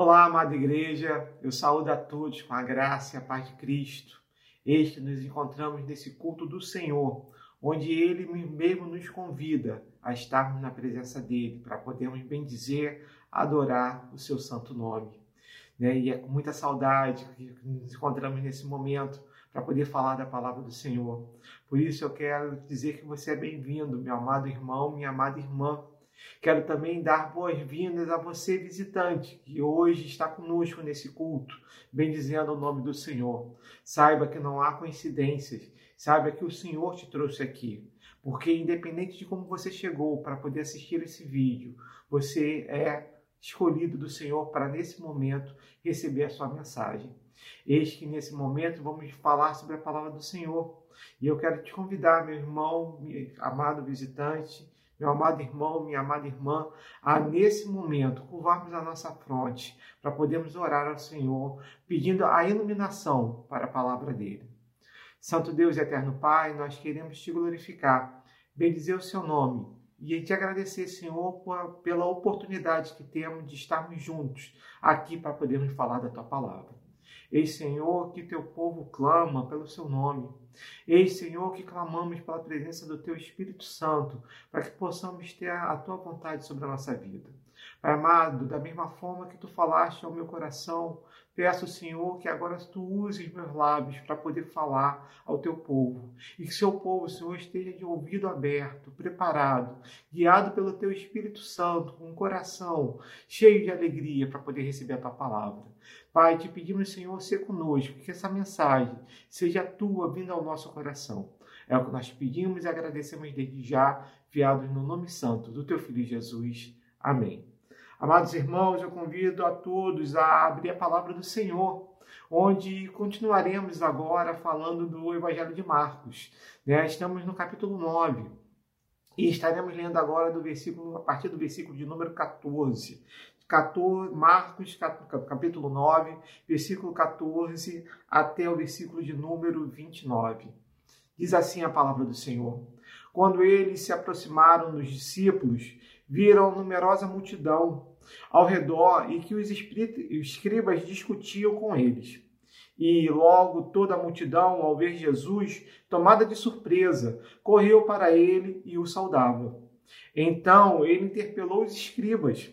Olá, amada igreja, eu saúdo a todos com a graça e a paz de Cristo. Este nos encontramos nesse culto do Senhor, onde Ele mesmo nos convida a estarmos na presença dEle, para podermos bendizer, adorar o seu santo nome. Né? E é com muita saudade que nos encontramos nesse momento para poder falar da palavra do Senhor. Por isso eu quero dizer que você é bem-vindo, meu amado irmão, minha amada irmã. Quero também dar boas-vindas a você, visitante, que hoje está conosco nesse culto, bendizendo o nome do Senhor. Saiba que não há coincidências, saiba que o Senhor te trouxe aqui. Porque, independente de como você chegou para poder assistir esse vídeo, você é escolhido do Senhor para, nesse momento, receber a sua mensagem. Eis que, nesse momento, vamos falar sobre a palavra do Senhor. E eu quero te convidar, meu irmão, meu amado visitante, meu amado irmão, minha amada irmã, a nesse momento curvarmos a nossa fronte para podermos orar ao Senhor, pedindo a iluminação para a palavra dele. Santo Deus e eterno Pai, nós queremos te glorificar, bendizer o seu nome e te agradecer, Senhor, pela oportunidade que temos de estarmos juntos aqui para podermos falar da tua palavra. Eis, Senhor, que teu povo clama pelo seu nome. Eis, Senhor, que clamamos pela presença do teu Espírito Santo, para que possamos ter a tua vontade sobre a nossa vida. Pai amado, da mesma forma que tu falaste ao meu coração, Peço, Senhor, que agora tu uses meus lábios para poder falar ao teu povo. E que seu povo, Senhor, esteja de ouvido aberto, preparado, guiado pelo teu Espírito Santo, com um coração cheio de alegria para poder receber a tua palavra. Pai, te pedimos, Senhor, ser conosco, que essa mensagem seja tua vindo ao nosso coração. É o que nós pedimos e agradecemos desde já, fiados no nome santo do teu Filho Jesus. Amém. Amados irmãos, eu convido a todos a abrir a palavra do Senhor, onde continuaremos agora falando do Evangelho de Marcos. Né? Estamos no capítulo 9 e estaremos lendo agora do versículo, a partir do versículo de número 14. 14 Marcos, capítulo 9, versículo 14 até o versículo de número 29. Diz assim a palavra do Senhor. Quando eles se aproximaram dos discípulos, viram numerosa multidão ao redor e que os escribas discutiam com eles. E logo toda a multidão, ao ver Jesus, tomada de surpresa, correu para ele e o saudava. Então ele interpelou os escribas: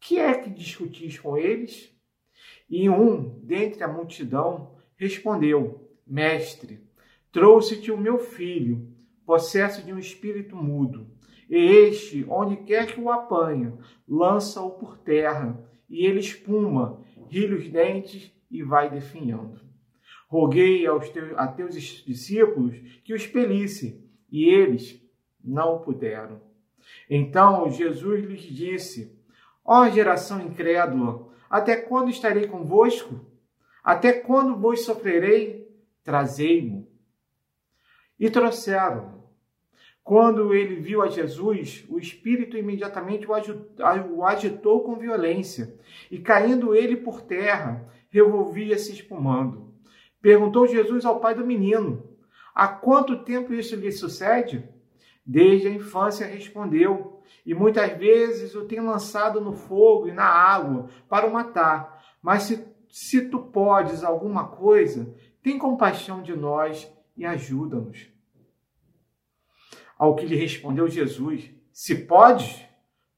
Que é que discutis com eles? E um dentre a multidão respondeu: Mestre, trouxe-te o meu filho, possesso de um espírito mudo. E este, onde quer que o apanha, lança-o por terra, e ele espuma, rilha os dentes e vai definhando. Roguei aos teus, a teus discípulos que o expelissem, e eles não puderam. Então Jesus lhes disse: Ó geração incrédula, até quando estarei convosco? Até quando vos sofrerei? Trazei-mo. E trouxeram. Quando ele viu a Jesus, o espírito imediatamente o agitou com violência, e caindo ele por terra, revolvia-se espumando. Perguntou Jesus ao pai do menino: Há quanto tempo isso lhe sucede? Desde a infância respondeu, e muitas vezes o tem lançado no fogo e na água para o matar. Mas se, se tu podes alguma coisa, tem compaixão de nós e ajuda-nos. Ao que lhe respondeu Jesus: Se pode,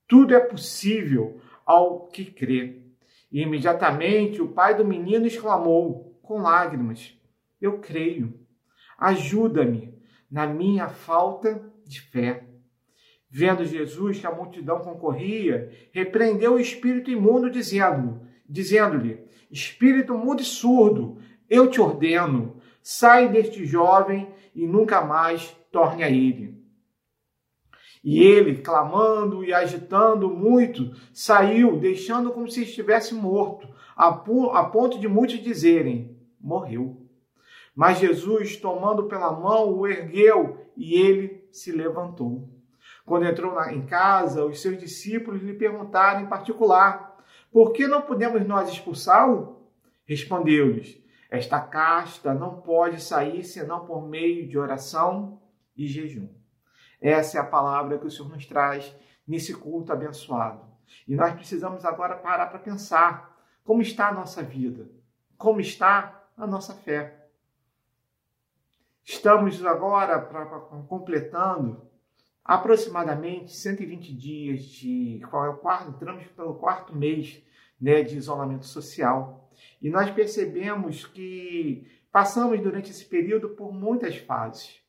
tudo é possível ao que crê. E imediatamente o pai do menino exclamou, com lágrimas: Eu creio, ajuda-me na minha falta de fé. Vendo Jesus que a multidão concorria, repreendeu o espírito imundo, dizendo-lhe: dizendo Espírito mudo e surdo, eu te ordeno, sai deste jovem e nunca mais torne a ele. E ele, clamando e agitando muito, saiu, deixando como se estivesse morto, a ponto de muitos dizerem: morreu. Mas Jesus, tomando pela mão, o ergueu e ele se levantou. Quando entrou em casa, os seus discípulos lhe perguntaram em particular: Por que não podemos nós expulsá-lo? Respondeu-lhes: Esta casta não pode sair senão por meio de oração e jejum. Essa é a palavra que o Senhor nos traz nesse culto abençoado. E nós precisamos agora parar para pensar Como está a nossa vida? Como está a nossa fé? Estamos agora pra, pra, completando aproximadamente 120 dias de qual é o quarto, entramos pelo quarto mês né, de isolamento social. E nós percebemos que passamos durante esse período por muitas fases.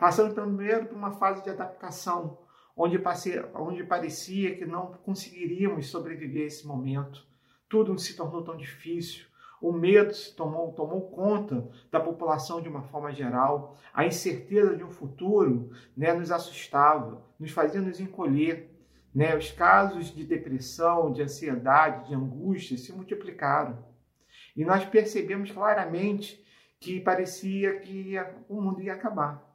Passamos primeiro por uma fase de adaptação, onde, passei, onde parecia que não conseguiríamos sobreviver a esse momento. Tudo se tornou tão difícil. O medo se tomou, tomou conta da população de uma forma geral. A incerteza de um futuro né, nos assustava, nos fazia nos encolher. Né? Os casos de depressão, de ansiedade, de angústia se multiplicaram. E nós percebemos claramente que parecia que o mundo ia acabar.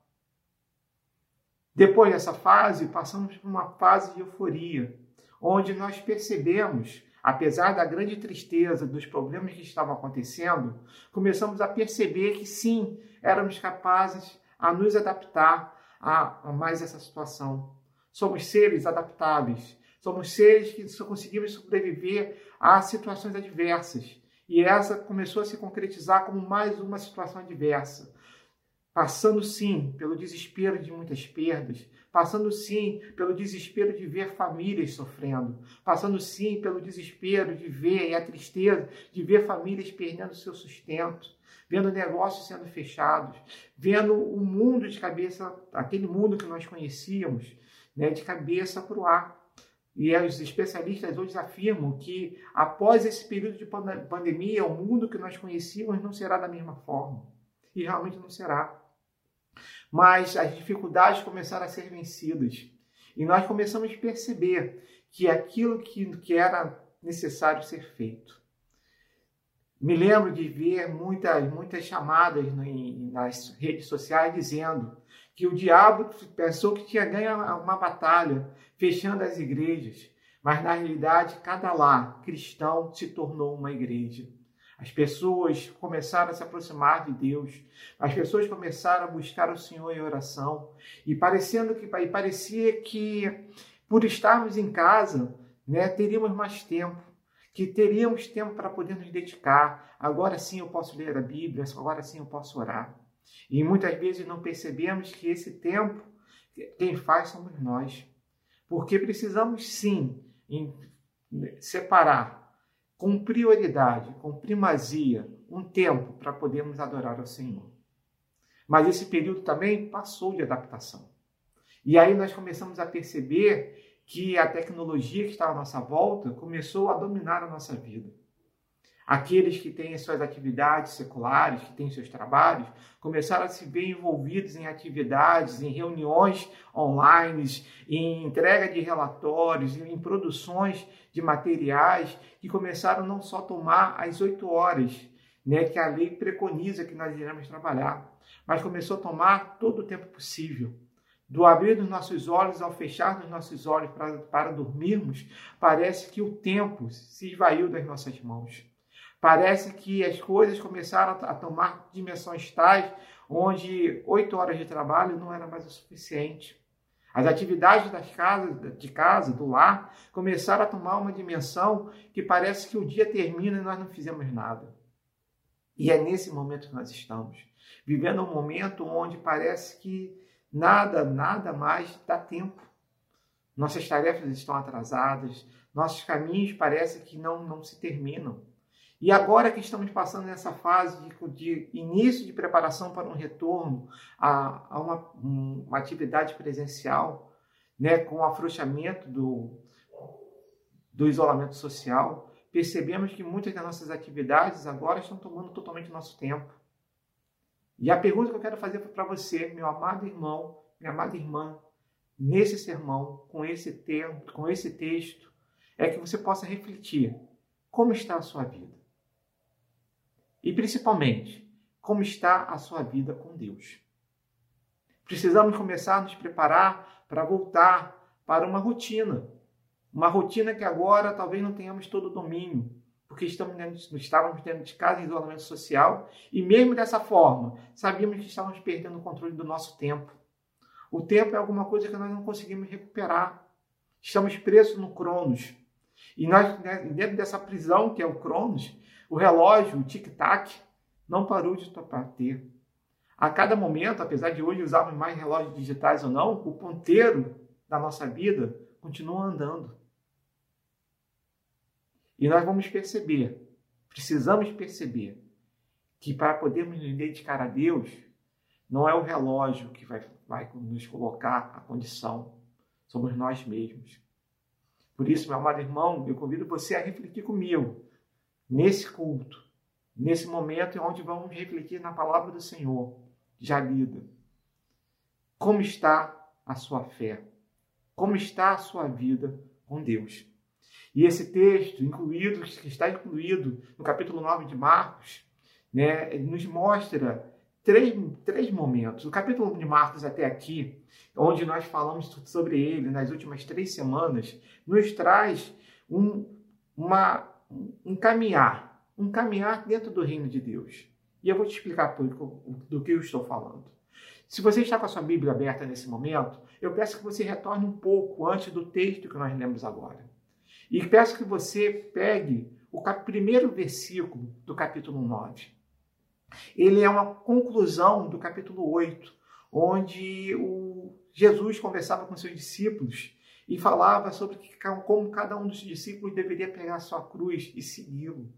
Depois dessa fase, passamos por uma fase de euforia, onde nós percebemos, apesar da grande tristeza dos problemas que estavam acontecendo, começamos a perceber que sim, éramos capazes a nos adaptar a, mais essa situação. Somos seres adaptáveis, somos seres que só conseguimos sobreviver a situações adversas. E essa começou a se concretizar como mais uma situação adversa passando sim pelo desespero de muitas perdas, passando sim pelo desespero de ver famílias sofrendo, passando sim pelo desespero de ver e a tristeza de ver famílias perdendo seu sustento, vendo negócios sendo fechados, vendo o mundo de cabeça, aquele mundo que nós conhecíamos, né, de cabeça para o ar. E os especialistas hoje afirmam que após esse período de pandemia, o mundo que nós conhecíamos não será da mesma forma. E realmente não será mas as dificuldades começaram a ser vencidas. E nós começamos a perceber que aquilo que, que era necessário ser feito. Me lembro de ver muitas, muitas chamadas nas redes sociais dizendo que o diabo pensou que tinha ganho uma batalha fechando as igrejas, mas na realidade cada lar cristão se tornou uma igreja. As pessoas começaram a se aproximar de Deus. As pessoas começaram a buscar o Senhor em oração. E parecendo que e parecia que por estarmos em casa, né, teríamos mais tempo, que teríamos tempo para poder nos dedicar. Agora sim eu posso ler a Bíblia, agora sim eu posso orar. E muitas vezes não percebemos que esse tempo quem faz somos nós. Porque precisamos sim separar com prioridade, com primazia, um tempo para podermos adorar ao Senhor. Mas esse período também passou de adaptação. E aí nós começamos a perceber que a tecnologia que está à nossa volta começou a dominar a nossa vida. Aqueles que têm suas atividades seculares, que têm seus trabalhos, começaram a se ver envolvidos em atividades, em reuniões online, em entrega de relatórios, em produções de materiais, que começaram não só a tomar as oito horas, né, que a lei preconiza que nós iremos trabalhar, mas começou a tomar todo o tempo possível. Do abrir dos nossos olhos ao fechar dos nossos olhos para, para dormirmos, parece que o tempo se esvaiu das nossas mãos. Parece que as coisas começaram a tomar dimensões tais onde oito horas de trabalho não era mais o suficiente. As atividades das casas, de casa, do lar, começaram a tomar uma dimensão que parece que o dia termina e nós não fizemos nada. E é nesse momento que nós estamos, vivendo um momento onde parece que nada, nada mais dá tempo. Nossas tarefas estão atrasadas, nossos caminhos parecem que não, não se terminam. E agora que estamos passando nessa fase de, de início de preparação para um retorno a, a uma, uma, atividade presencial, né, com o afrouxamento do, do isolamento social, percebemos que muitas das nossas atividades agora estão tomando totalmente nosso tempo. E a pergunta que eu quero fazer para você, meu amado irmão, minha amada irmã, nesse sermão, com esse, tempo, com esse texto, é que você possa refletir como está a sua vida. E principalmente, como está a sua vida com Deus. Precisamos começar a nos preparar para voltar para uma rotina. Uma rotina que agora talvez não tenhamos todo o domínio, porque estamos dentro, estávamos dentro de casa em isolamento social e mesmo dessa forma, sabíamos que estávamos perdendo o controle do nosso tempo. O tempo é alguma coisa que nós não conseguimos recuperar. Estamos presos no Cronos. E nós, né, dentro dessa prisão que é o Cronos, o relógio, o tic-tac, não parou de bater. A cada momento, apesar de hoje usarmos mais relógios digitais ou não, o ponteiro da nossa vida continua andando. E nós vamos perceber, precisamos perceber, que para podermos nos dedicar a Deus, não é o relógio que vai, vai nos colocar a condição, somos nós mesmos. Por isso, meu amado irmão, eu convido você a refletir comigo nesse culto, nesse momento onde vamos refletir na palavra do Senhor, já lida. Como está a sua fé? Como está a sua vida com Deus? E esse texto, incluído, que está incluído no capítulo 9 de Marcos, né, nos mostra três, três momentos. O capítulo de Marcos até aqui, onde nós falamos sobre ele nas últimas três semanas, nos traz um, uma, um caminhar, um caminhar dentro do reino de Deus. E eu vou te explicar do que eu estou falando. Se você está com a sua Bíblia aberta nesse momento, eu peço que você retorne um pouco antes do texto que nós lemos agora. E peço que você pegue o primeiro versículo do capítulo 9. Ele é uma conclusão do capítulo 8, onde o Jesus conversava com seus discípulos e falava sobre como cada um dos discípulos deveria pegar sua cruz e segui-lo.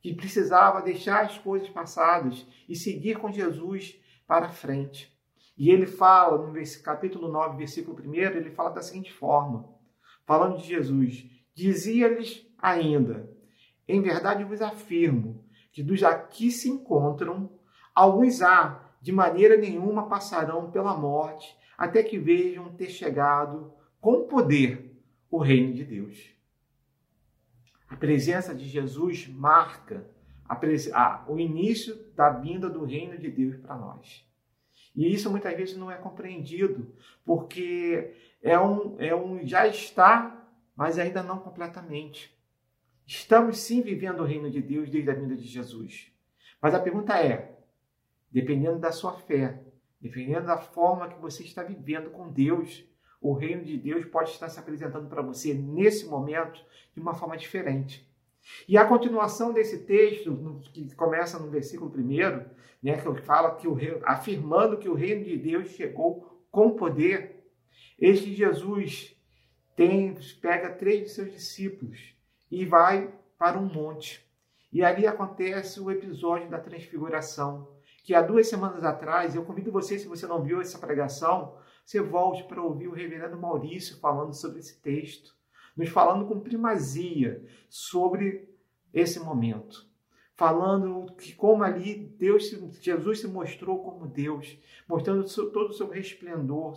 Que precisava deixar as coisas passadas e seguir com Jesus para frente. E ele fala, no capítulo 9, versículo 1, ele fala da seguinte forma, falando de Jesus: Dizia-lhes ainda: Em verdade vos afirmo que dos aqui se encontram, alguns há, de maneira nenhuma passarão pela morte, até que vejam ter chegado com poder o reino de Deus. A presença de Jesus marca a, o início da vinda do reino de Deus para nós. E isso muitas vezes não é compreendido, porque é um, é um já está mas ainda não completamente. Estamos sim vivendo o reino de Deus desde a vinda de Jesus. Mas a pergunta é: dependendo da sua fé, dependendo da forma que você está vivendo com Deus, o reino de Deus pode estar se apresentando para você nesse momento de uma forma diferente. E a continuação desse texto, que começa no versículo 1, né, que fala que o afirmando que o reino de Deus chegou com poder, este Jesus tem, pega três de seus discípulos e vai para um monte. E ali acontece o episódio da transfiguração, que há duas semanas atrás, eu convido você, se você não viu essa pregação, você volte para ouvir o reverendo Maurício falando sobre esse texto, nos falando com primazia sobre esse momento. Falando que como ali Deus, Jesus se mostrou como Deus, mostrando todo o seu resplendor,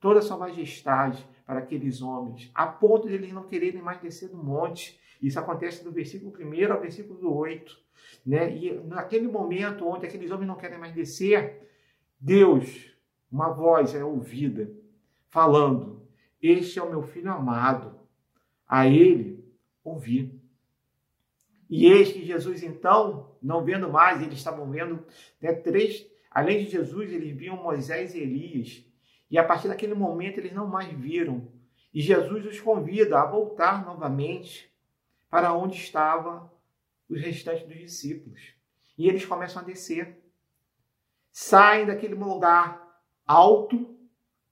toda a sua majestade para aqueles homens, a ponto de eles não quererem mais descer do monte. Isso acontece do versículo 1 ao versículo 8. Né? E naquele momento onde aqueles homens não querem mais descer, Deus, uma voz é ouvida, falando: Este é o meu filho amado, a ele ouvi. E eis que Jesus, então, não vendo mais, eles estavam vendo né, três, além de Jesus, eles viam Moisés e Elias e a partir daquele momento eles não mais viram. E Jesus os convida a voltar novamente para onde estavam os restantes dos discípulos. E eles começam a descer. Saem daquele lugar alto,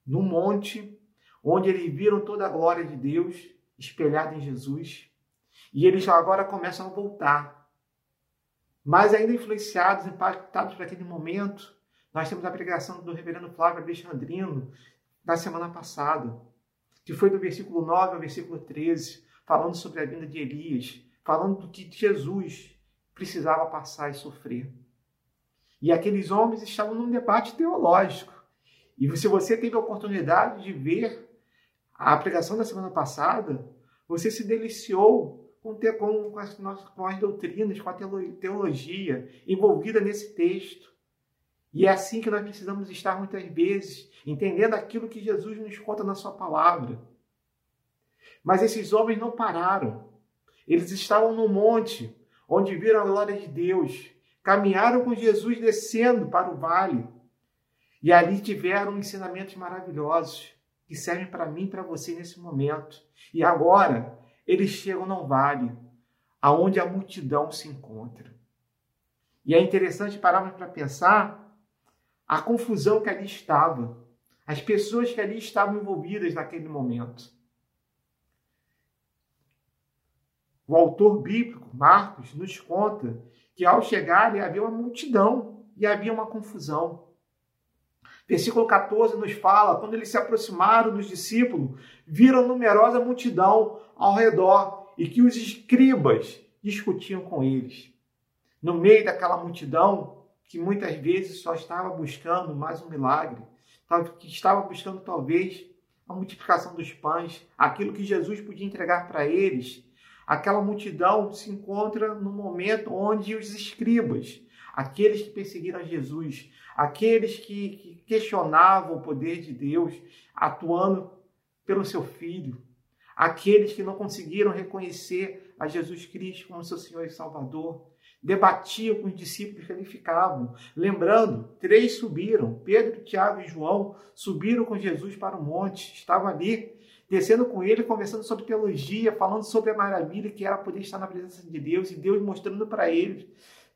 no monte, onde eles viram toda a glória de Deus espelhada em Jesus. E eles agora começam a voltar. Mas ainda influenciados, impactados por aquele momento, nós temos a pregação do reverendo Flávio Alexandrino da semana passada, que foi do versículo 9 ao versículo 13, falando sobre a vinda de Elias, falando do que Jesus precisava passar e sofrer. E aqueles homens estavam num debate teológico. E se você teve a oportunidade de ver a pregação da semana passada, você se deliciou com, com, com, as, com as doutrinas, com a teologia envolvida nesse texto. E é assim que nós precisamos estar muitas vezes, entendendo aquilo que Jesus nos conta na Sua palavra. Mas esses homens não pararam. Eles estavam no monte, onde viram a glória de Deus, caminharam com Jesus descendo para o vale. E ali tiveram ensinamentos maravilhosos que servem para mim e para você nesse momento. E agora, eles chegam num vale aonde a multidão se encontra. E é interessante pararmos para pensar a confusão que ali estava, as pessoas que ali estavam envolvidas naquele momento. O autor bíblico, Marcos, nos conta que ao chegarem havia uma multidão e havia uma confusão. Versículo 14 nos fala: quando eles se aproximaram dos discípulos, viram numerosa multidão ao redor e que os escribas discutiam com eles. No meio daquela multidão, que muitas vezes só estava buscando mais um milagre, que estava buscando talvez a multiplicação dos pães, aquilo que Jesus podia entregar para eles, aquela multidão se encontra no momento onde os escribas, aqueles que perseguiram Jesus, aqueles que, que questionavam o poder de Deus atuando pelo seu filho, aqueles que não conseguiram reconhecer a Jesus Cristo como seu Senhor e Salvador, debatiam com os discípulos que ali ficavam. Lembrando, três subiram, Pedro, Tiago e João subiram com Jesus para o monte, estavam ali, descendo com ele, conversando sobre teologia, falando sobre a maravilha que era poder estar na presença de Deus e Deus mostrando para eles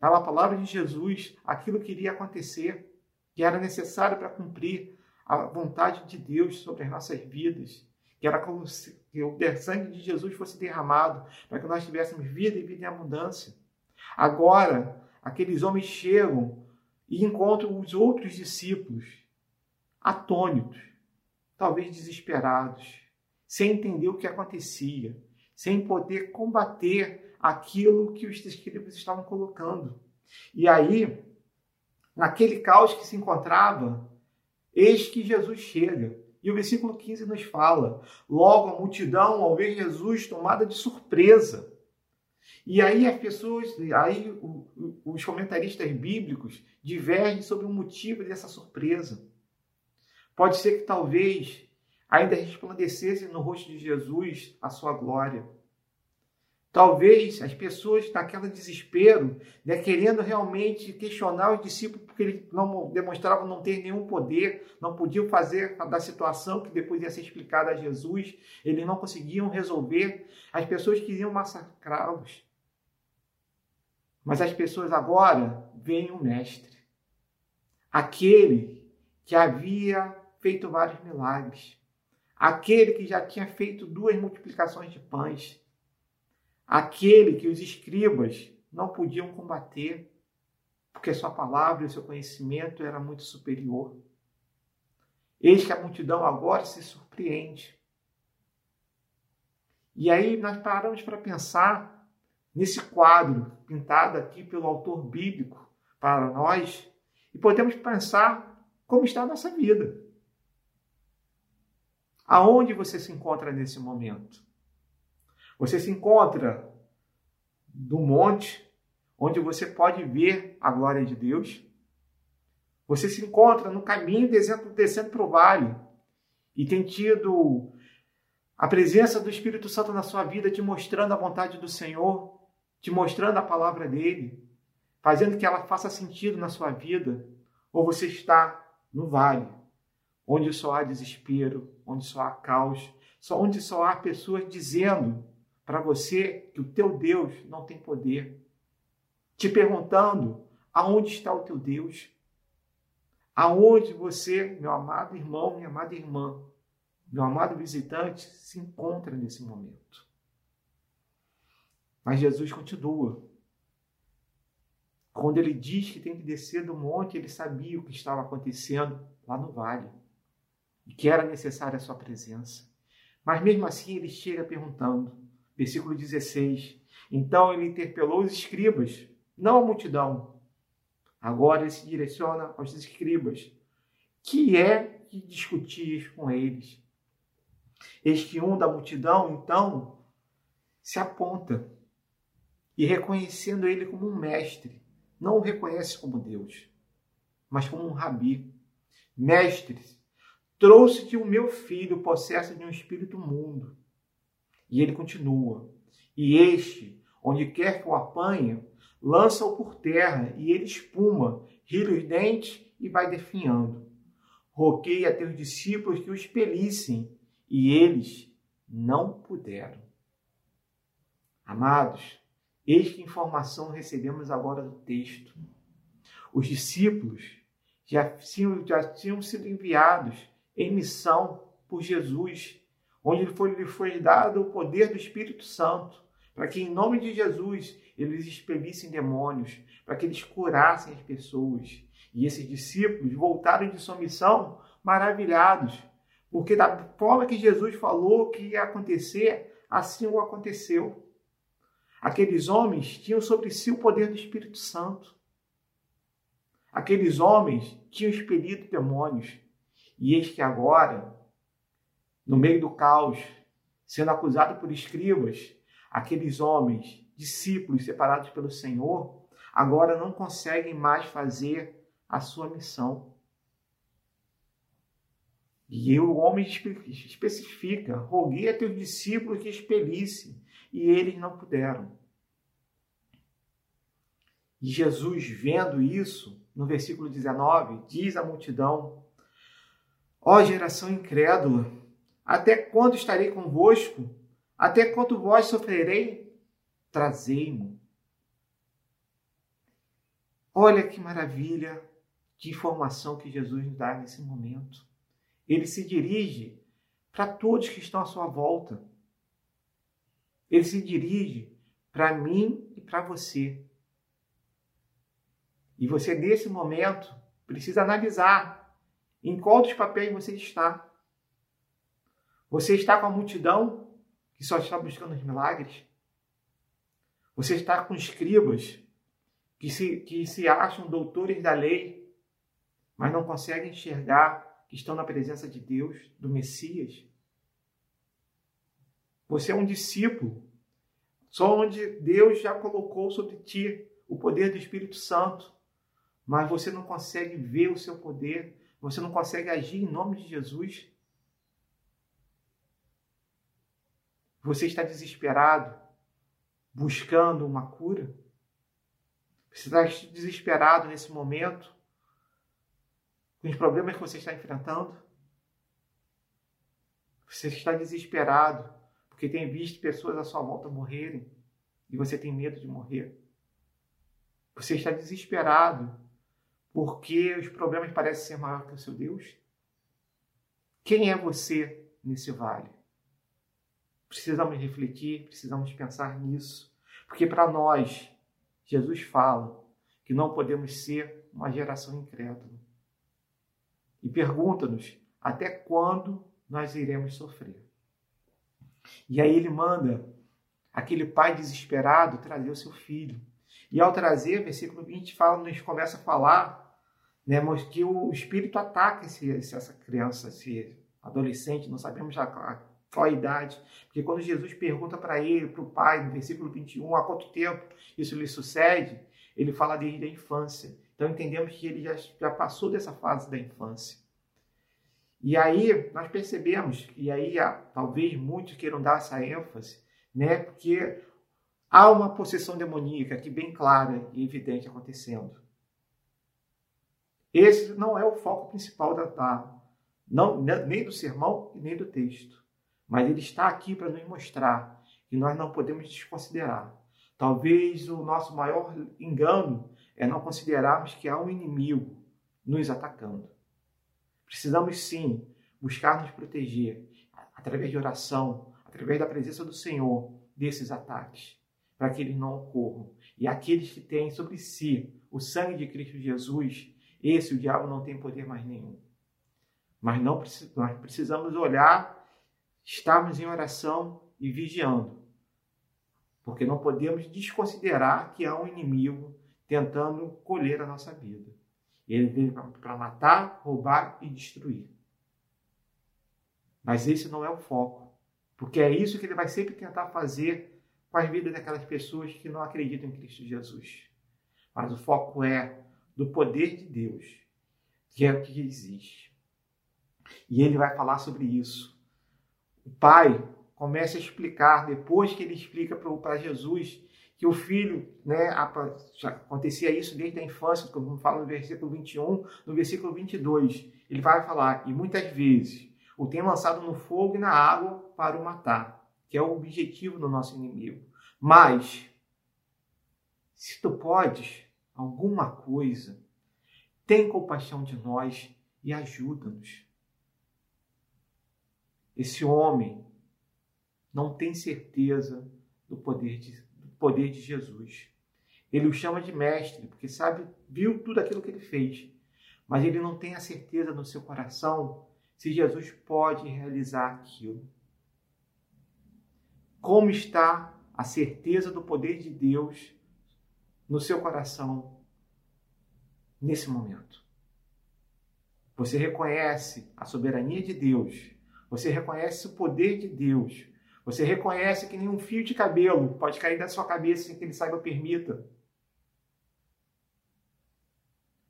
pela palavra de Jesus, aquilo que iria acontecer, que era necessário para cumprir a vontade de Deus sobre as nossas vidas, que era como se o sangue de Jesus fosse derramado para que nós tivéssemos vida e vida em abundância. Agora, aqueles homens chegam e encontram os outros discípulos atônitos, talvez desesperados, sem entender o que acontecia, sem poder combater aquilo que os escribas estavam colocando. E aí, naquele caos que se encontrava, eis que Jesus chega. E o versículo 15 nos fala: logo a multidão, ao ver Jesus, tomada de surpresa. E aí as pessoas, aí os comentaristas bíblicos divergem sobre o motivo dessa surpresa. Pode ser que talvez ainda resplandecesse no rosto de Jesus a sua glória. Talvez as pessoas, naquele desespero, né, querendo realmente questionar os discípulos, porque eles não demonstravam não ter nenhum poder, não podiam fazer da situação que depois ia ser explicada a Jesus, eles não conseguiam resolver, as pessoas queriam massacrá-los. Mas as pessoas agora veem o Mestre, aquele que havia feito vários milagres, aquele que já tinha feito duas multiplicações de pães aquele que os escribas não podiam combater, porque sua palavra e seu conhecimento era muito superior. Eis que a multidão agora se surpreende. E aí nós paramos para pensar nesse quadro pintado aqui pelo autor bíblico para nós e podemos pensar como está a nossa vida. Aonde você se encontra nesse momento? Você se encontra no monte, onde você pode ver a glória de Deus. Você se encontra no caminho descendo, descendo para o vale e tem tido a presença do Espírito Santo na sua vida, te mostrando a vontade do Senhor, te mostrando a palavra dele, fazendo que ela faça sentido na sua vida. Ou você está no vale, onde só há desespero, onde só há caos, onde só há pessoas dizendo para você que o teu Deus não tem poder, te perguntando aonde está o teu Deus, aonde você, meu amado irmão, minha amada irmã, meu amado visitante, se encontra nesse momento. Mas Jesus continua. Quando ele diz que tem que descer do monte, ele sabia o que estava acontecendo lá no vale e que era necessária a sua presença. Mas mesmo assim ele chega perguntando: Versículo 16. Então ele interpelou os escribas, não a multidão. Agora ele se direciona aos escribas. Que é que discutis com eles? Eis que um da multidão, então, se aponta e reconhecendo ele como um mestre, não o reconhece como Deus, mas como um rabi. Mestre, trouxe-te o meu filho possesso de um espírito mundo e ele continua. E este, onde quer que o apanhe, lança-o por terra, e ele espuma, ri os dentes e vai definhando. Roquei a teus discípulos que o expelissem, e eles não puderam. Amados, eis que informação recebemos agora do texto. Os discípulos já tinham, já tinham sido enviados em missão por Jesus, onde lhe foi, lhe foi dado o poder do Espírito Santo, para que em nome de Jesus eles expelissem demônios, para que eles curassem as pessoas. E esses discípulos voltaram de sua missão maravilhados, porque da forma que Jesus falou que ia acontecer, assim o aconteceu. Aqueles homens tinham sobre si o poder do Espírito Santo. Aqueles homens tinham expelido demônios. E eis que agora, no meio do caos, sendo acusado por escribas, aqueles homens, discípulos separados pelo Senhor, agora não conseguem mais fazer a sua missão. E o homem especifica: roguei a teus discípulos que expelisse, e eles não puderam. E Jesus, vendo isso, no versículo 19, diz à multidão: Ó geração incrédula, até quando estarei convosco? Até quando vós sofrerei? Trazei-mo. Olha que maravilha de informação que Jesus nos dá nesse momento. Ele se dirige para todos que estão à sua volta. Ele se dirige para mim e para você. E você, nesse momento, precisa analisar em qual dos papéis você está. Você está com a multidão que só está buscando os milagres? Você está com escribas que se, que se acham doutores da lei, mas não conseguem enxergar que estão na presença de Deus, do Messias? Você é um discípulo, só onde Deus já colocou sobre ti o poder do Espírito Santo, mas você não consegue ver o seu poder, você não consegue agir em nome de Jesus. Você está desesperado, buscando uma cura? Você está desesperado nesse momento, com os problemas que você está enfrentando? Você está desesperado porque tem visto pessoas à sua volta morrerem e você tem medo de morrer. Você está desesperado porque os problemas parecem ser maior que o seu Deus. Quem é você nesse vale? Precisamos refletir, precisamos pensar nisso, porque para nós, Jesus fala que não podemos ser uma geração incrédula. E pergunta-nos até quando nós iremos sofrer. E aí ele manda aquele pai desesperado trazer o seu filho. E ao trazer, versículo 20 fala, nos começa a falar né, que o espírito ataca esse, essa criança, esse adolescente, não sabemos já qual a idade, porque quando Jesus pergunta para ele, para o pai, no versículo 21, há quanto tempo isso lhe sucede, ele fala desde a infância. Então entendemos que ele já, já passou dessa fase da infância. E aí nós percebemos, e aí talvez muitos queiram dar essa ênfase, né, porque há uma possessão demoníaca aqui bem clara e evidente acontecendo. Esse não é o foco principal da, da não, nem do sermão nem do texto. Mas ele está aqui para nos mostrar que nós não podemos desconsiderar. Talvez o nosso maior engano é não considerarmos que há um inimigo nos atacando. Precisamos sim buscar nos proteger através de oração, através da presença do Senhor desses ataques, para que eles não ocorram. E aqueles que têm sobre si o sangue de Cristo Jesus esse o diabo não tem poder mais nenhum. Mas não nós precisamos olhar, estarmos em oração e vigiando. Porque não podemos desconsiderar que há um inimigo tentando colher a nossa vida. Ele veio para matar, roubar e destruir. Mas esse não é o foco. Porque é isso que ele vai sempre tentar fazer com as vidas daquelas pessoas que não acreditam em Cristo Jesus. Mas o foco é do poder de Deus, que é o que existe. E ele vai falar sobre isso. O pai começa a explicar, depois que ele explica para Jesus que o filho, né, já acontecia isso desde a infância, como fala no versículo 21, no versículo 22, ele vai falar, e muitas vezes o tem lançado no fogo e na água para o matar, que é o objetivo do nosso inimigo. Mas, se tu podes alguma coisa, tem compaixão de nós e ajuda-nos. Esse homem não tem certeza do poder de, do poder de Jesus. Ele o chama de mestre, porque sabe, viu tudo aquilo que ele fez. Mas ele não tem a certeza no seu coração se Jesus pode realizar aquilo. Como está a certeza do poder de Deus no seu coração nesse momento? Você reconhece a soberania de Deus, você reconhece o poder de Deus, você reconhece que nenhum fio de cabelo pode cair da sua cabeça sem que ele saiba permita.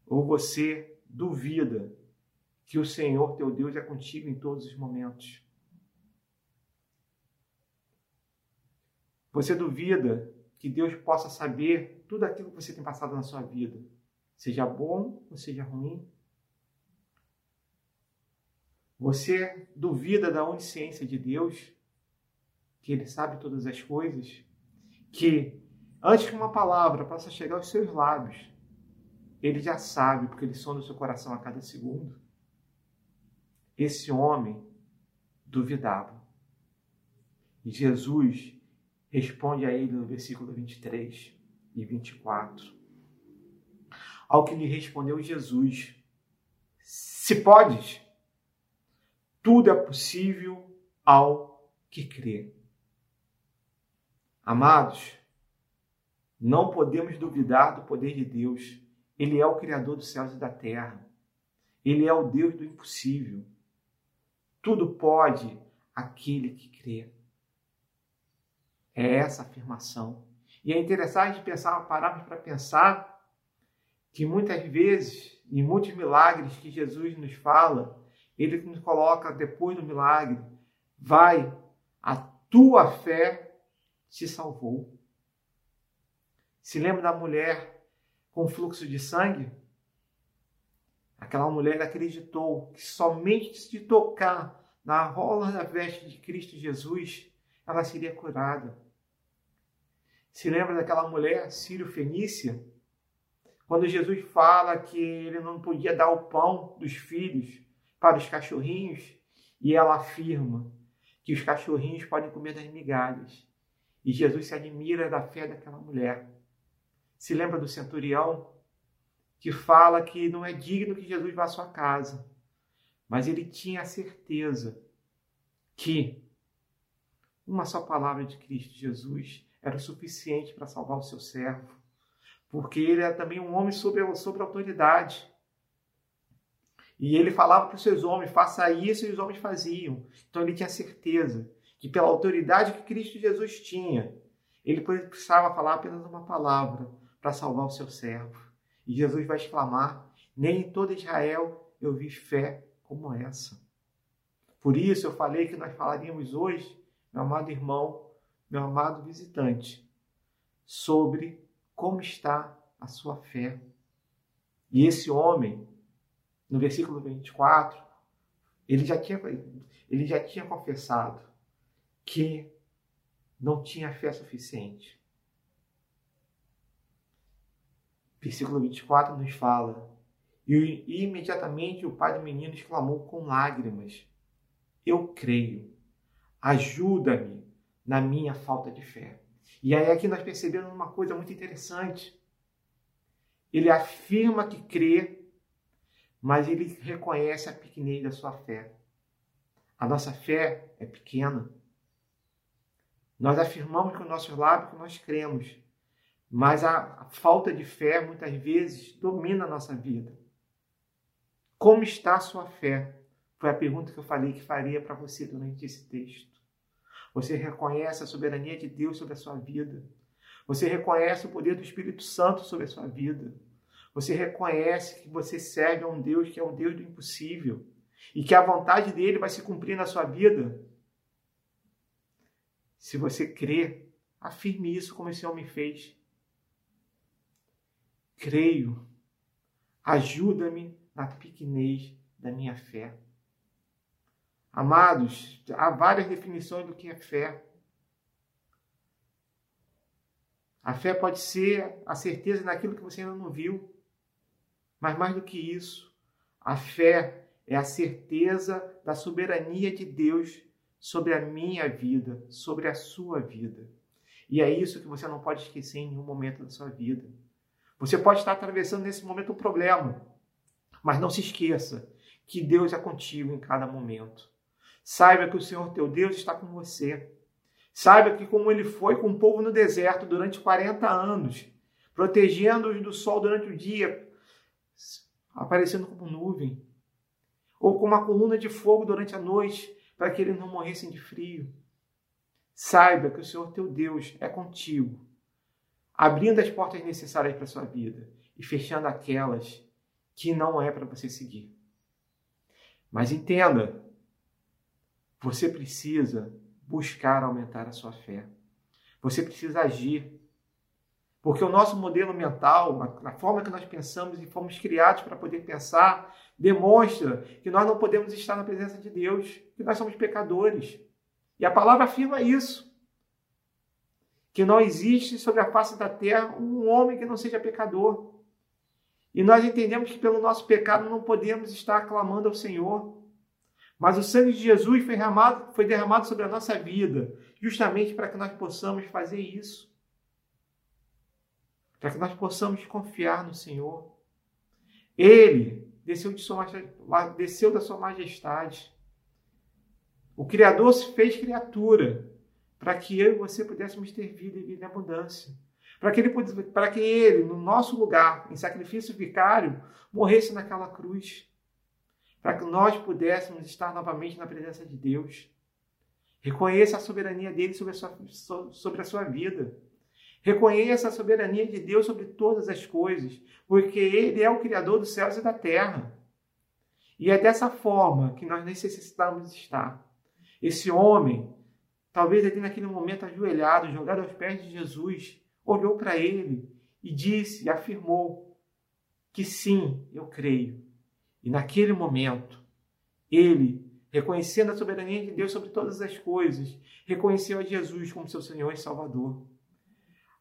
Ou você duvida que o Senhor teu Deus é contigo em todos os momentos. Você duvida que Deus possa saber tudo aquilo que você tem passado na sua vida, seja bom ou seja ruim. Você duvida da onisciência de Deus, que Ele sabe todas as coisas, que antes que uma palavra possa chegar aos seus lábios, Ele já sabe, porque Ele sonda o seu coração a cada segundo. Esse homem duvidava. E Jesus responde a ele no versículo 23 e 24. Ao que lhe respondeu Jesus: Se podes, tudo é possível ao que crê. Amados, não podemos duvidar do poder de Deus. Ele é o Criador dos céus e da terra. Ele é o Deus do impossível. Tudo pode aquele que crê. É essa afirmação. E é interessante pensar, pararmos para pensar que muitas vezes, em muitos milagres que Jesus nos fala, ele nos coloca depois do milagre, vai, a tua fé te salvou. Se lembra da mulher com fluxo de sangue? Aquela mulher acreditou que somente se tocar na rola da veste de Cristo Jesus, ela seria curada. Se lembra daquela mulher sírio-fenícia? Quando Jesus fala que ele não podia dar o pão dos filhos para os cachorrinhos, e ela afirma que os cachorrinhos podem comer das migalhas. E Jesus se admira da fé daquela mulher. Se lembra do centurião que fala que não é digno que Jesus vá à sua casa, mas ele tinha a certeza que uma só palavra de Cristo Jesus era o suficiente para salvar o seu servo, porque ele era também um homem sobre, sobre autoridade. E ele falava para os seus homens: faça isso, e os homens faziam. Então ele tinha certeza que, pela autoridade que Cristo Jesus tinha, ele precisava falar apenas uma palavra para salvar o seu servo. E Jesus vai exclamar: Nem em toda Israel eu vi fé como essa. Por isso eu falei que nós falaríamos hoje, meu amado irmão, meu amado visitante, sobre como está a sua fé. E esse homem, no versículo 24, ele já tinha, ele já tinha confessado que não tinha fé suficiente. Versículo 24 nos fala: E imediatamente o pai do menino exclamou com lágrimas: Eu creio, ajuda-me na minha falta de fé. E aí aqui nós percebemos uma coisa muito interessante. Ele afirma que crê, mas ele reconhece a pequenez da sua fé. A nossa fé é pequena. Nós afirmamos com o nosso lábio que nós cremos, mas a, falta de fé muitas vezes domina a nossa vida. Como está a sua fé? Foi a pergunta que eu falei que faria para você durante esse texto. Você reconhece a soberania de Deus sobre a sua vida. Você reconhece o poder do Espírito Santo sobre a sua vida. Você reconhece que você serve a um Deus que é o Deus do impossível e que a vontade dele vai se cumprir na sua vida. Se você crê, afirme isso como esse homem fez. Creio. Ajuda-me na pequenez da minha fé. Amados, há várias definições do que é fé. A fé pode ser a certeza naquilo que você ainda não viu. Mas mais do que isso, a fé é a certeza da soberania de Deus sobre a minha vida, sobre a sua vida. E é isso que você não pode esquecer em nenhum momento da sua vida. Você pode estar atravessando nesse momento um problema, mas não se esqueça que Deus é contigo em cada momento. Saiba que o Senhor teu Deus está com você. Saiba que como ele foi com o povo no deserto durante 40 anos, protegendo-os do sol durante o dia, aparecendo como nuvem, ou como uma coluna de fogo durante a noite, para que eles não morressem de frio. Saiba que o Senhor teu Deus é contigo, abrindo as portas necessárias para a sua vida e fechando aquelas que não é para você seguir. Mas entenda, você precisa buscar aumentar a sua fé. Você precisa agir. Porque o nosso modelo mental, a forma que nós pensamos e fomos criados para poder pensar, demonstra que nós não podemos estar na presença de Deus, que nós somos pecadores. E a palavra afirma isso. Que não existe sobre a face da terra um homem que não seja pecador. E nós entendemos que pelo nosso pecado não podemos estar clamando ao Senhor. Mas o sangue de Jesus foi derramado, foi derramado sobre a nossa vida, justamente para que nós possamos fazer isso. Para que nós possamos confiar no Senhor. Ele desceu, de sua, desceu da sua majestade. O Criador se fez criatura para que eu e você pudéssemos ter vida e vida em abundância. Para que, ele, para que ele, no nosso lugar, em sacrifício vicário, morresse naquela cruz. Para que nós pudéssemos estar novamente na presença de Deus. Reconheça a soberania dele sobre a sua, sobre a sua vida. Reconheça a soberania de Deus sobre todas as coisas, porque Ele é o Criador dos céus e da terra. E é dessa forma que nós necessitamos estar. Esse homem, talvez ali naquele momento ajoelhado, jogado aos pés de Jesus, olhou para ele e disse, afirmou que sim, eu creio. E naquele momento, ele, reconhecendo a soberania de Deus sobre todas as coisas, reconheceu a Jesus como seu Senhor e Salvador.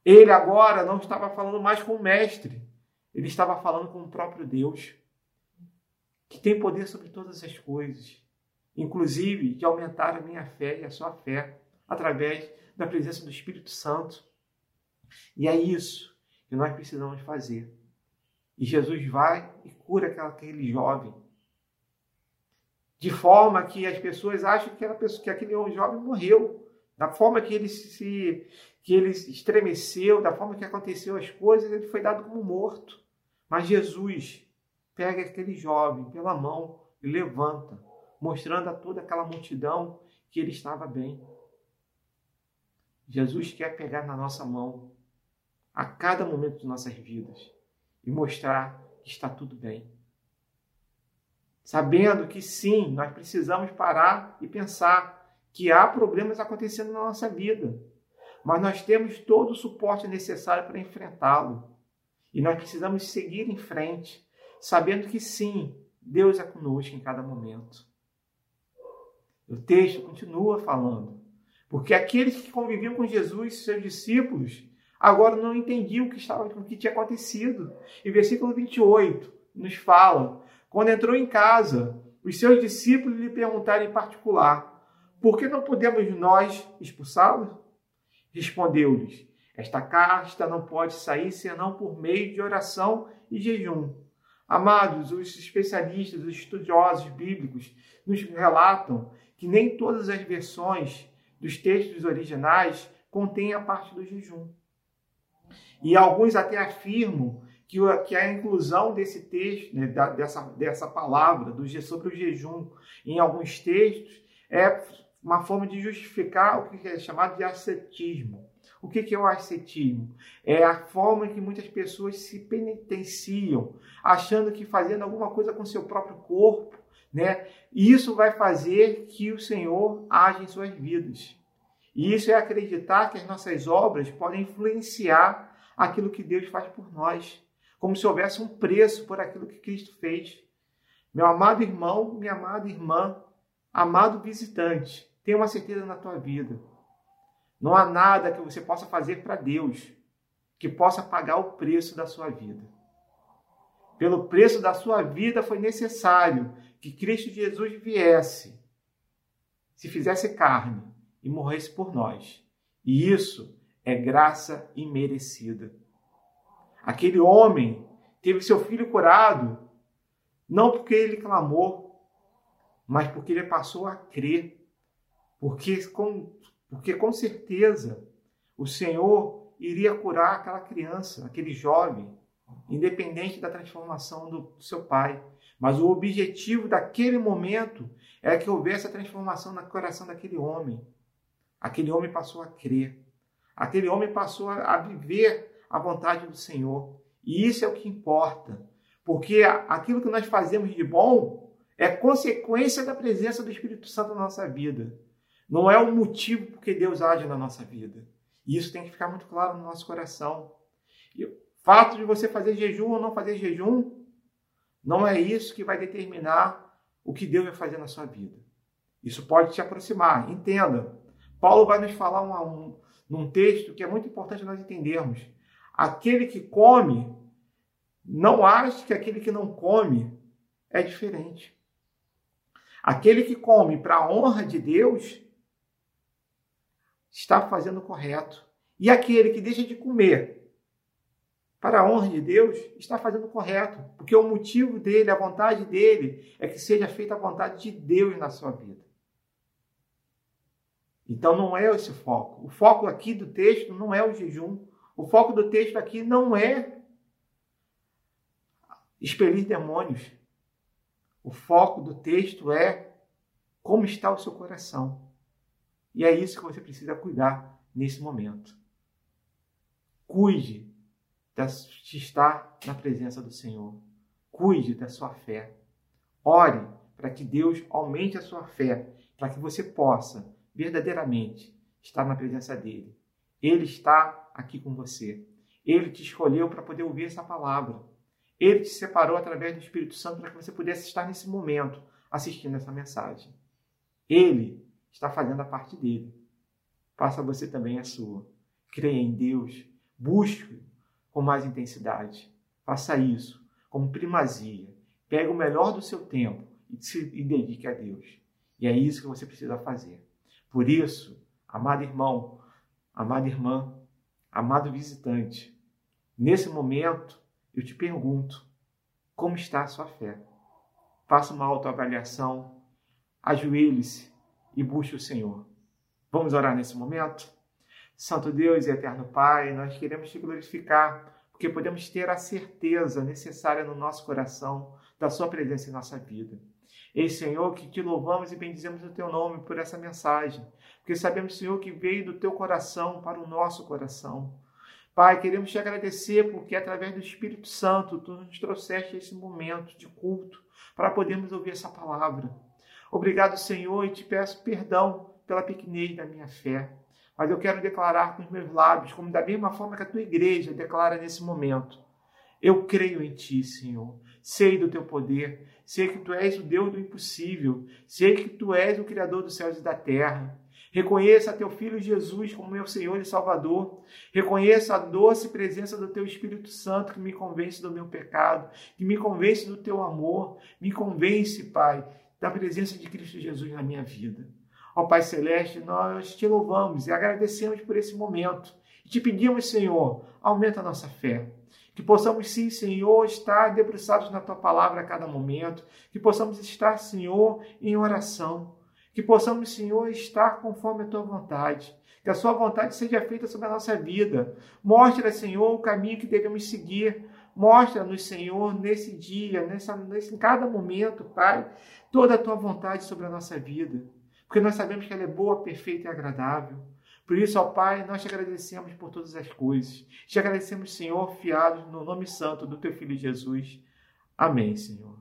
Ele agora não estava falando mais com o mestre, ele estava falando com o próprio Deus, que tem poder sobre todas as coisas, inclusive de aumentar a minha fé e a sua fé através da presença do Espírito Santo. E é isso que nós precisamos fazer. E Jesus vai e cura aquele jovem. De forma que as pessoas acham que, pessoa, que aquele jovem morreu. Da forma que ele se que ele estremeceu, da forma que aconteceu as coisas, ele foi dado como morto. Mas Jesus pega aquele jovem pela mão e levanta, mostrando a toda aquela multidão que ele estava bem. Jesus quer pegar na nossa mão a cada momento de nossas vidas e mostrar que está tudo bem. Sabendo que sim, nós precisamos parar e pensar que há problemas acontecendo na nossa vida mas nós temos todo o suporte necessário para enfrentá-lo. E nós precisamos seguir em frente, sabendo que sim, Deus é conosco em cada momento. O texto continua falando, porque aqueles que conviviam com Jesus, seus discípulos, agora não entendiam o que, estava, o que tinha acontecido. E versículo 28 nos fala: quando entrou em casa, os seus discípulos lhe perguntaram em particular: por que não podemos nós expulsá-los? Respondeu-lhes: Esta casta não pode sair senão por meio de oração e jejum. Amados, os especialistas, os estudiosos bíblicos nos relatam que nem todas as versões dos textos originais contêm a parte do jejum. E alguns até afirmam que, a inclusão desse texto, né, dessa, dessa palavra do, sobre o jejum em alguns textos, é uma forma de justificar o que é chamado de ascetismo. O que é o ascetismo? É a forma que muitas pessoas se penitenciam, achando que fazendo alguma coisa com seu próprio corpo, né? Isso vai fazer que o Senhor age em suas vidas. E isso é acreditar que as nossas obras podem influenciar aquilo que Deus faz por nós, como se houvesse um preço por aquilo que Cristo fez. Meu amado irmão, minha amada irmã, amado visitante, Tenha uma certeza na tua vida. Não há nada que você possa fazer para Deus que possa pagar o preço da sua vida. Pelo preço da sua vida foi necessário que Cristo Jesus viesse, se fizesse carne e morresse por nós. E isso é graça imerecida. Aquele homem teve seu filho curado, não porque ele clamou, mas porque ele passou a crer. Porque com, porque com certeza o Senhor iria curar aquela criança, aquele jovem, independente da transformação do seu pai. Mas o objetivo daquele momento era que houvesse a transformação no coração daquele homem. Aquele homem passou a crer. Aquele homem passou a viver a vontade do Senhor. E isso é o que importa. Porque aquilo que nós fazemos de bom é consequência da presença do Espírito Santo na nossa vida. Não é o motivo porque Deus age na nossa vida. E isso tem que ficar muito claro no nosso coração. E o fato de você fazer jejum ou não fazer jejum, não é isso que vai determinar o que Deus vai fazer na sua vida. Isso pode te aproximar. Entenda. Paulo vai nos falar um, um, num texto que é muito importante nós entendermos. Aquele que come, não acha que aquele que não come é diferente. Aquele que come para a honra de Deus está fazendo o correto. E aquele que deixa de comer para a honra de Deus está fazendo o correto, porque o motivo dele, a vontade dele é que seja feita a vontade de Deus na sua vida. Então não é esse o foco. O foco aqui do texto não é o jejum. O foco do texto aqui não é expelir demônios. O foco do texto é como está o seu coração. E é isso que você precisa cuidar nesse momento. Cuide de estar na presença do Senhor. Cuide da sua fé. Ore para que Deus aumente a sua fé, para que você possa verdadeiramente estar na presença dele. Ele está aqui com você. Ele te escolheu para poder ouvir essa palavra. Ele te separou através do Espírito Santo para que você pudesse estar nesse momento assistindo essa mensagem. Ele está fazendo a parte dele. Faça você também a sua. Creia em Deus. Busque com mais intensidade. Faça isso como primazia. Pegue o melhor do seu tempo e se e dedique a Deus. E é isso que você precisa fazer. Por isso, amado irmão, amada irmã, amado visitante, nesse momento eu te pergunto: como está a sua fé? Faça uma autoavaliação, ajoelhe-se e busque o Senhor. Vamos orar nesse momento? Santo Deus e eterno Pai, nós queremos te glorificar, porque podemos ter a certeza necessária no nosso coração da Sua presença em nossa vida. Ei, Senhor, que te louvamos e bendizemos o teu nome por essa mensagem, porque sabemos, Senhor, que veio do teu coração para o nosso coração. Pai, queremos te agradecer porque através do Espírito Santo tu nos trouxeste esse momento de culto para podermos ouvir essa palavra. Obrigado, Senhor, e te peço perdão pela pequenez da minha fé. Mas eu quero declarar com os meus lábios, como da mesma forma que a tua igreja declara nesse momento. Eu creio em ti, Senhor. Sei do teu poder. Sei que tu és o Deus do impossível. Sei que tu és o Criador dos céus e da terra. Reconheça teu Filho Jesus como meu Senhor e Salvador. Reconheça a doce presença do teu Espírito Santo que me convence do meu pecado, que me convence do teu amor. Me convence, Pai, da presença de Cristo Jesus na minha vida. Ó Pai Celeste, nós te louvamos e agradecemos por esse momento. E te pedimos, Senhor, aumenta a nossa fé. Que possamos, sim, Senhor, estar debruçados na tua palavra a cada momento. Que possamos estar, Senhor, em oração. Que possamos, Senhor, estar conforme a tua vontade. Que a sua vontade seja feita sobre a nossa vida. Mostra, Senhor, o caminho que devemos seguir Mostra-nos, Senhor, nesse dia, nessa, nesse, em cada momento, Pai, toda a tua vontade sobre a nossa vida. Porque nós sabemos que ela é boa, perfeita e agradável. Por isso, ó Pai, nós te agradecemos por todas as coisas. Te agradecemos, Senhor, fiados no nome santo do teu Filho Jesus. Amém, Senhor.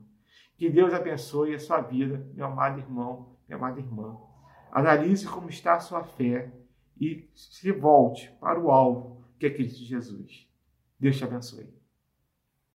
Que Deus abençoe a sua vida, meu amado irmão, minha amada irmã. Analise como está a sua fé e se volte para o alvo, que é Cristo Jesus. Deus te abençoe.